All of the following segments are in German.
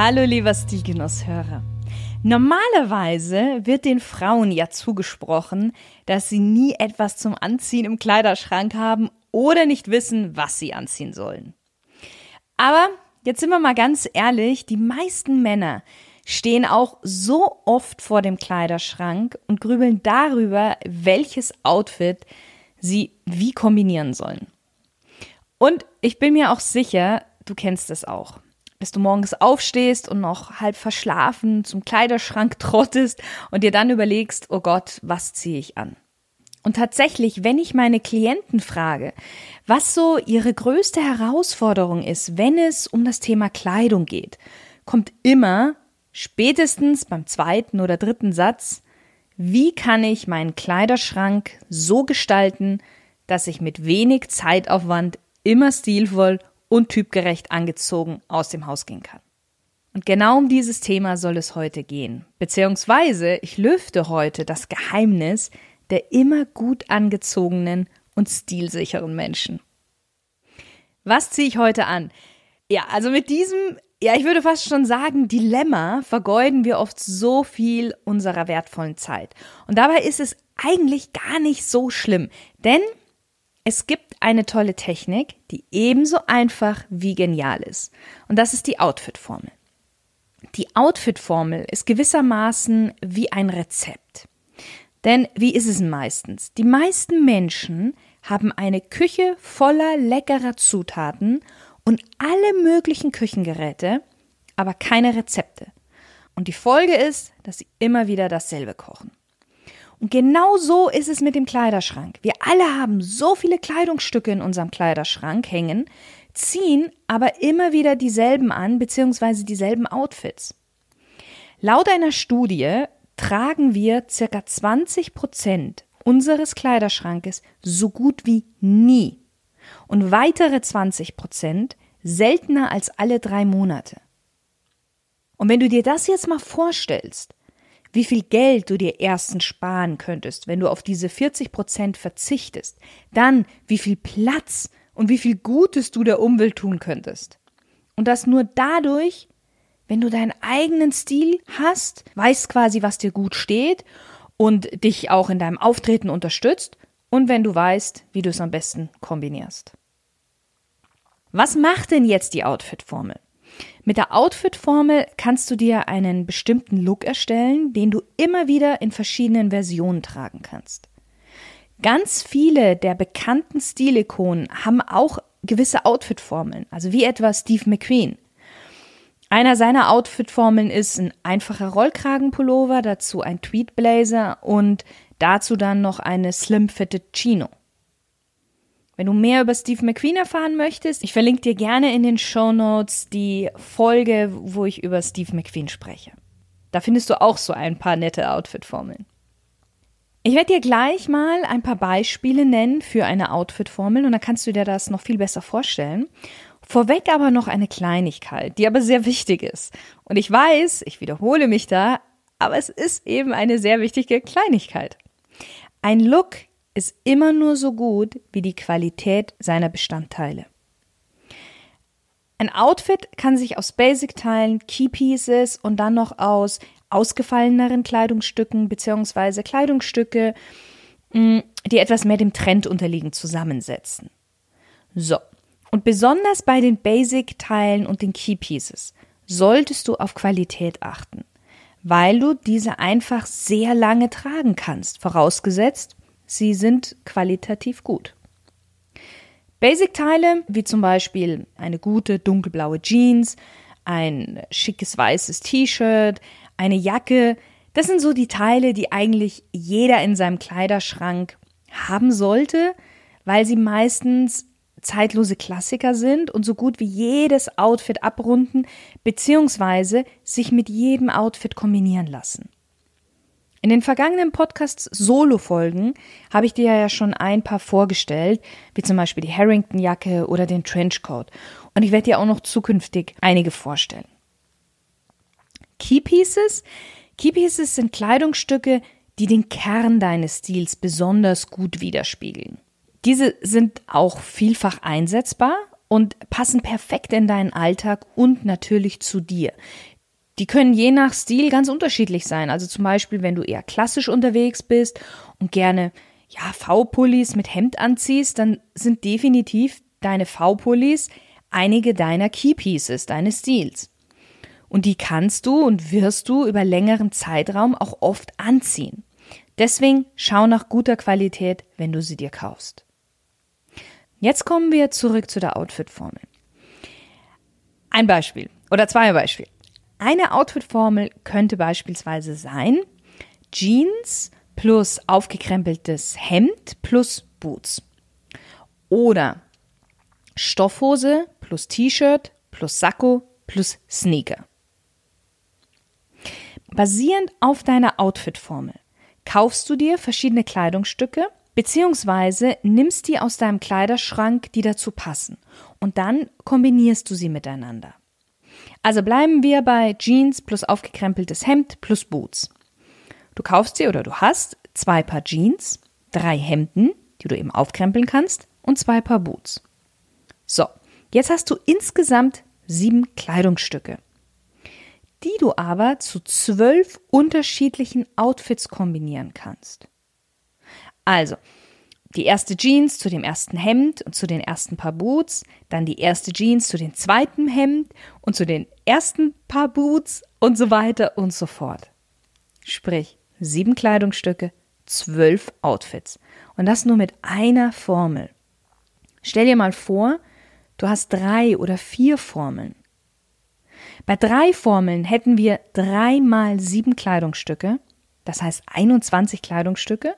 Hallo lieber Stilgenusshörer. Normalerweise wird den Frauen ja zugesprochen, dass sie nie etwas zum Anziehen im Kleiderschrank haben oder nicht wissen, was sie anziehen sollen. Aber jetzt sind wir mal ganz ehrlich, die meisten Männer stehen auch so oft vor dem Kleiderschrank und grübeln darüber, welches Outfit sie wie kombinieren sollen. Und ich bin mir auch sicher, du kennst es auch dass du morgens aufstehst und noch halb verschlafen zum Kleiderschrank trottest und dir dann überlegst, oh Gott, was ziehe ich an? Und tatsächlich, wenn ich meine Klienten frage, was so ihre größte Herausforderung ist, wenn es um das Thema Kleidung geht, kommt immer, spätestens beim zweiten oder dritten Satz, wie kann ich meinen Kleiderschrank so gestalten, dass ich mit wenig Zeitaufwand immer stilvoll und typgerecht angezogen aus dem Haus gehen kann. Und genau um dieses Thema soll es heute gehen. Beziehungsweise ich lüfte heute das Geheimnis der immer gut angezogenen und stilsicheren Menschen. Was ziehe ich heute an? Ja, also mit diesem, ja, ich würde fast schon sagen, Dilemma vergeuden wir oft so viel unserer wertvollen Zeit. Und dabei ist es eigentlich gar nicht so schlimm, denn es gibt eine tolle Technik, die ebenso einfach wie genial ist. Und das ist die Outfit-Formel. Die Outfit-Formel ist gewissermaßen wie ein Rezept. Denn wie ist es meistens? Die meisten Menschen haben eine Küche voller leckerer Zutaten und alle möglichen Küchengeräte, aber keine Rezepte. Und die Folge ist, dass sie immer wieder dasselbe kochen. Und genau so ist es mit dem Kleiderschrank. Wir alle haben so viele Kleidungsstücke in unserem Kleiderschrank hängen, ziehen aber immer wieder dieselben an, beziehungsweise dieselben Outfits. Laut einer Studie tragen wir circa 20 Prozent unseres Kleiderschrankes so gut wie nie und weitere 20 Prozent seltener als alle drei Monate. Und wenn du dir das jetzt mal vorstellst, wie viel Geld du dir erstens sparen könntest, wenn du auf diese 40 Prozent verzichtest, dann wie viel Platz und wie viel Gutes du der Umwelt tun könntest. Und das nur dadurch, wenn du deinen eigenen Stil hast, weißt quasi, was dir gut steht und dich auch in deinem Auftreten unterstützt und wenn du weißt, wie du es am besten kombinierst. Was macht denn jetzt die Outfit-Formel? Mit der Outfit-Formel kannst du dir einen bestimmten Look erstellen, den du immer wieder in verschiedenen Versionen tragen kannst. Ganz viele der bekannten Stilikonen haben auch gewisse Outfit-Formeln, also wie etwa Steve McQueen. Einer seiner Outfit-Formeln ist ein einfacher Rollkragenpullover, dazu ein Tweed-Blazer und dazu dann noch eine slim-fitted Chino. Wenn du mehr über Steve McQueen erfahren möchtest, ich verlinke dir gerne in den Show Notes die Folge, wo ich über Steve McQueen spreche. Da findest du auch so ein paar nette Outfit-Formeln. Ich werde dir gleich mal ein paar Beispiele nennen für eine Outfit-Formel und dann kannst du dir das noch viel besser vorstellen. Vorweg aber noch eine Kleinigkeit, die aber sehr wichtig ist. Und ich weiß, ich wiederhole mich da, aber es ist eben eine sehr wichtige Kleinigkeit. Ein Look ist immer nur so gut wie die Qualität seiner Bestandteile. Ein Outfit kann sich aus Basic-Teilen, Key-Pieces und dann noch aus ausgefalleneren Kleidungsstücken bzw. Kleidungsstücke, mm, die etwas mehr dem Trend unterliegen, zusammensetzen. So, und besonders bei den Basic-Teilen und den Key-Pieces solltest du auf Qualität achten, weil du diese einfach sehr lange tragen kannst, vorausgesetzt, Sie sind qualitativ gut. Basic-Teile, wie zum Beispiel eine gute dunkelblaue Jeans, ein schickes weißes T-Shirt, eine Jacke, das sind so die Teile, die eigentlich jeder in seinem Kleiderschrank haben sollte, weil sie meistens zeitlose Klassiker sind und so gut wie jedes Outfit abrunden bzw. sich mit jedem Outfit kombinieren lassen. In den vergangenen Podcasts Solo-Folgen habe ich dir ja schon ein paar vorgestellt, wie zum Beispiel die Harrington-Jacke oder den Trenchcoat. Und ich werde dir auch noch zukünftig einige vorstellen. Key Pieces? Key Pieces sind Kleidungsstücke, die den Kern deines Stils besonders gut widerspiegeln. Diese sind auch vielfach einsetzbar und passen perfekt in deinen Alltag und natürlich zu dir. Die können je nach Stil ganz unterschiedlich sein. Also zum Beispiel, wenn du eher klassisch unterwegs bist und gerne ja, V-Pullis mit Hemd anziehst, dann sind definitiv deine V-Pullis einige deiner Keypieces, deines Stils. Und die kannst du und wirst du über längeren Zeitraum auch oft anziehen. Deswegen schau nach guter Qualität, wenn du sie dir kaufst. Jetzt kommen wir zurück zu der Outfit-Formel. Ein Beispiel oder zwei Beispiele. Eine Outfit-Formel könnte beispielsweise sein Jeans plus aufgekrempeltes Hemd plus Boots. Oder Stoffhose plus T-Shirt plus Sakko plus Sneaker. Basierend auf deiner Outfit-Formel kaufst du dir verschiedene Kleidungsstücke beziehungsweise nimmst die aus deinem Kleiderschrank, die dazu passen und dann kombinierst du sie miteinander. Also bleiben wir bei Jeans plus aufgekrempeltes Hemd plus Boots. Du kaufst dir oder du hast zwei Paar Jeans, drei Hemden, die du eben aufkrempeln kannst, und zwei Paar Boots. So, jetzt hast du insgesamt sieben Kleidungsstücke, die du aber zu zwölf unterschiedlichen Outfits kombinieren kannst. Also, die erste Jeans zu dem ersten Hemd und zu den ersten Paar Boots, dann die erste Jeans zu dem zweiten Hemd und zu den ersten Paar Boots und so weiter und so fort. Sprich, sieben Kleidungsstücke, zwölf Outfits. Und das nur mit einer Formel. Stell dir mal vor, du hast drei oder vier Formeln. Bei drei Formeln hätten wir drei mal sieben Kleidungsstücke, das heißt 21 Kleidungsstücke.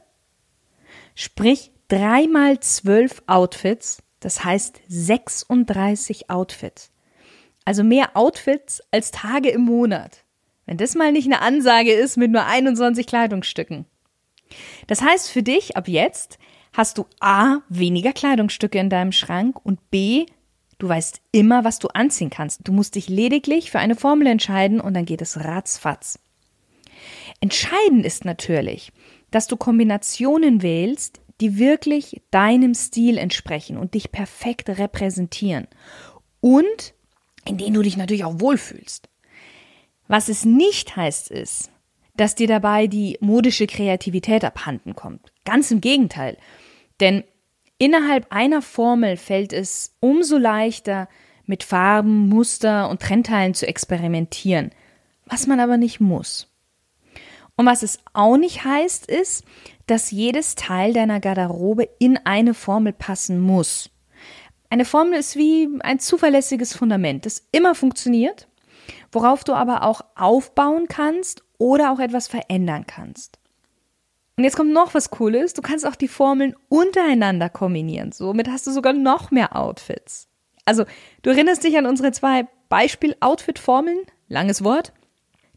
Sprich, dreimal zwölf Outfits, das heißt 36 Outfits. Also mehr Outfits als Tage im Monat. Wenn das mal nicht eine Ansage ist mit nur 21 Kleidungsstücken. Das heißt für dich ab jetzt hast du A weniger Kleidungsstücke in deinem Schrank und B du weißt immer, was du anziehen kannst. Du musst dich lediglich für eine Formel entscheiden und dann geht es ratzfatz. Entscheidend ist natürlich, dass du Kombinationen wählst, die wirklich deinem Stil entsprechen und dich perfekt repräsentieren und in denen du dich natürlich auch wohlfühlst. Was es nicht heißt ist, dass dir dabei die modische Kreativität abhanden kommt. Ganz im Gegenteil. Denn innerhalb einer Formel fällt es umso leichter, mit Farben, Muster und Trendteilen zu experimentieren, was man aber nicht muss. Und was es auch nicht heißt, ist, dass jedes Teil deiner Garderobe in eine Formel passen muss. Eine Formel ist wie ein zuverlässiges Fundament, das immer funktioniert, worauf du aber auch aufbauen kannst oder auch etwas verändern kannst. Und jetzt kommt noch was Cooles, du kannst auch die Formeln untereinander kombinieren. Somit hast du sogar noch mehr Outfits. Also, du erinnerst dich an unsere zwei Beispiel-Outfit-Formeln, langes Wort,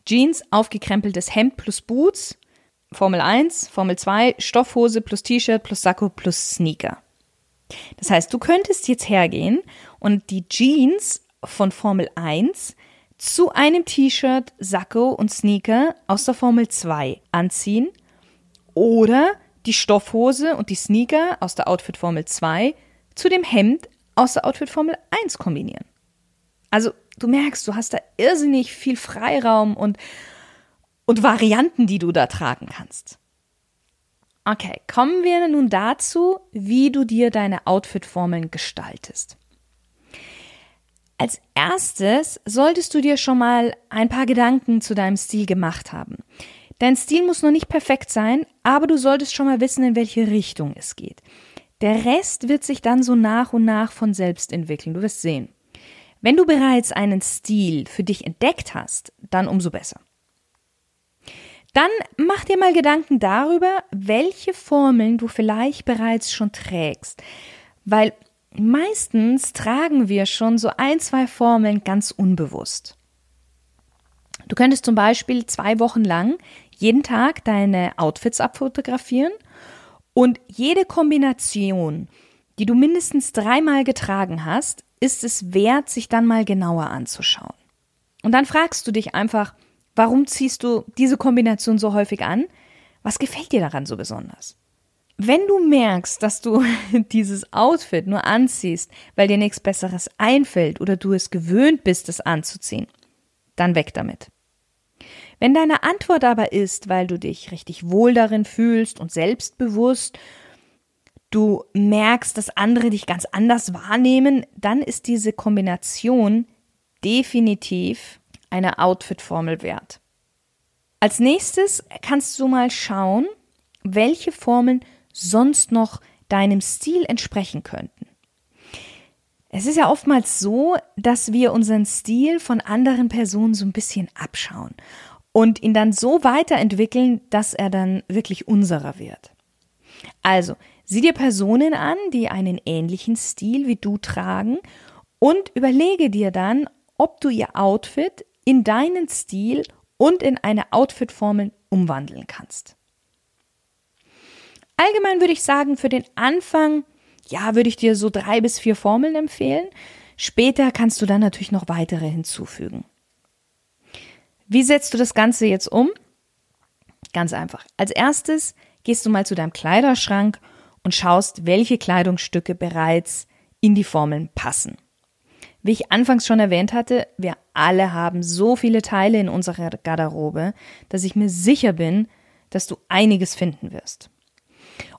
Jeans, aufgekrempeltes Hemd plus Boots. Formel 1, Formel 2, Stoffhose plus T-Shirt plus Sakko plus Sneaker. Das heißt, du könntest jetzt hergehen und die Jeans von Formel 1 zu einem T-Shirt, Sakko und Sneaker aus der Formel 2 anziehen oder die Stoffhose und die Sneaker aus der Outfit Formel 2 zu dem Hemd aus der Outfit Formel 1 kombinieren. Also du merkst, du hast da irrsinnig viel Freiraum und, und Varianten, die du da tragen kannst. Okay, kommen wir nun dazu, wie du dir deine Outfit-Formeln gestaltest. Als erstes solltest du dir schon mal ein paar Gedanken zu deinem Stil gemacht haben. Dein Stil muss noch nicht perfekt sein, aber du solltest schon mal wissen, in welche Richtung es geht. Der Rest wird sich dann so nach und nach von selbst entwickeln. Du wirst sehen. Wenn du bereits einen Stil für dich entdeckt hast, dann umso besser. Dann mach dir mal Gedanken darüber, welche Formeln du vielleicht bereits schon trägst. Weil meistens tragen wir schon so ein, zwei Formeln ganz unbewusst. Du könntest zum Beispiel zwei Wochen lang jeden Tag deine Outfits abfotografieren und jede Kombination, die du mindestens dreimal getragen hast, ist es wert, sich dann mal genauer anzuschauen. Und dann fragst du dich einfach, warum ziehst du diese Kombination so häufig an? Was gefällt dir daran so besonders? Wenn du merkst, dass du dieses Outfit nur anziehst, weil dir nichts Besseres einfällt oder du es gewöhnt bist, es anzuziehen, dann weg damit. Wenn deine Antwort aber ist, weil du dich richtig wohl darin fühlst und selbstbewusst, du merkst, dass andere dich ganz anders wahrnehmen, dann ist diese Kombination definitiv eine Outfit-Formel wert. Als nächstes kannst du mal schauen, welche Formeln sonst noch deinem Stil entsprechen könnten. Es ist ja oftmals so, dass wir unseren Stil von anderen Personen so ein bisschen abschauen und ihn dann so weiterentwickeln, dass er dann wirklich unserer wird. Also, sieh dir Personen an, die einen ähnlichen Stil wie du tragen und überlege dir dann, ob du ihr Outfit in deinen Stil und in eine Outfit-Formel umwandeln kannst. Allgemein würde ich sagen, für den Anfang, ja, würde ich dir so drei bis vier Formeln empfehlen. Später kannst du dann natürlich noch weitere hinzufügen. Wie setzt du das Ganze jetzt um? Ganz einfach. Als erstes gehst du mal zu deinem Kleiderschrank und schaust, welche Kleidungsstücke bereits in die Formeln passen. Wie ich anfangs schon erwähnt hatte, wir alle haben so viele Teile in unserer Garderobe, dass ich mir sicher bin, dass du einiges finden wirst.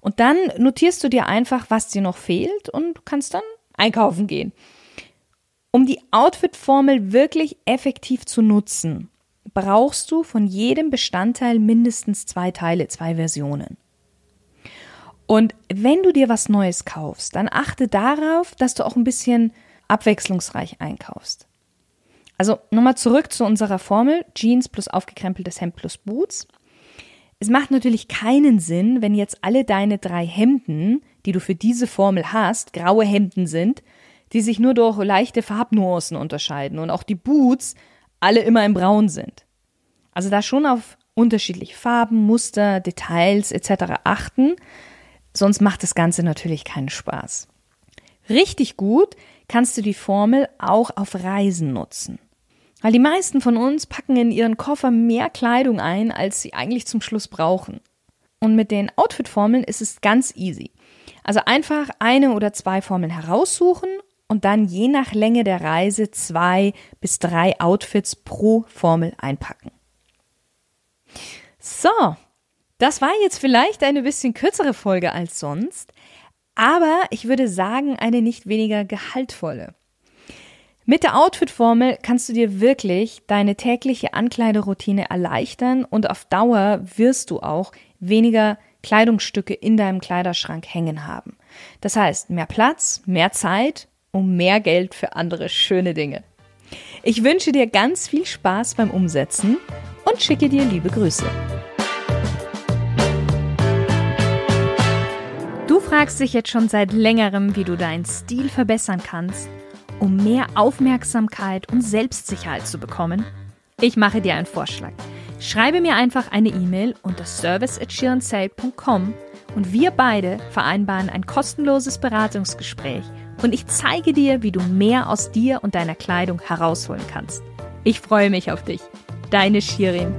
Und dann notierst du dir einfach, was dir noch fehlt und kannst dann einkaufen gehen. Um die Outfit-Formel wirklich effektiv zu nutzen, brauchst du von jedem Bestandteil mindestens zwei Teile, zwei Versionen. Und wenn du dir was Neues kaufst, dann achte darauf, dass du auch ein bisschen abwechslungsreich einkaufst. Also nochmal zurück zu unserer Formel Jeans plus aufgekrempeltes Hemd plus Boots. Es macht natürlich keinen Sinn, wenn jetzt alle deine drei Hemden, die du für diese Formel hast, graue Hemden sind, die sich nur durch leichte Farbnuancen unterscheiden und auch die Boots alle immer im Braun sind. Also da schon auf unterschiedliche Farben, Muster, Details etc. achten, sonst macht das Ganze natürlich keinen Spaß. Richtig gut kannst du die Formel auch auf Reisen nutzen. Weil die meisten von uns packen in ihren Koffer mehr Kleidung ein, als sie eigentlich zum Schluss brauchen. Und mit den Outfit-Formeln ist es ganz easy. Also einfach eine oder zwei Formeln heraussuchen und dann je nach Länge der Reise zwei bis drei Outfits pro Formel einpacken. So, das war jetzt vielleicht eine bisschen kürzere Folge als sonst, aber ich würde sagen, eine nicht weniger gehaltvolle. Mit der Outfit-Formel kannst du dir wirklich deine tägliche Ankleideroutine erleichtern und auf Dauer wirst du auch weniger Kleidungsstücke in deinem Kleiderschrank hängen haben. Das heißt, mehr Platz, mehr Zeit und mehr Geld für andere schöne Dinge. Ich wünsche dir ganz viel Spaß beim Umsetzen und schicke dir liebe Grüße. Fragst dich jetzt schon seit längerem, wie du deinen Stil verbessern kannst um mehr Aufmerksamkeit und Selbstsicherheit zu bekommen? Ich mache dir einen Vorschlag. Schreibe mir einfach eine E-Mail unter service@schirnsale.com und wir beide vereinbaren ein kostenloses Beratungsgespräch und ich zeige dir, wie du mehr aus dir und deiner Kleidung herausholen kannst. Ich freue mich auf dich. Deine Shirin.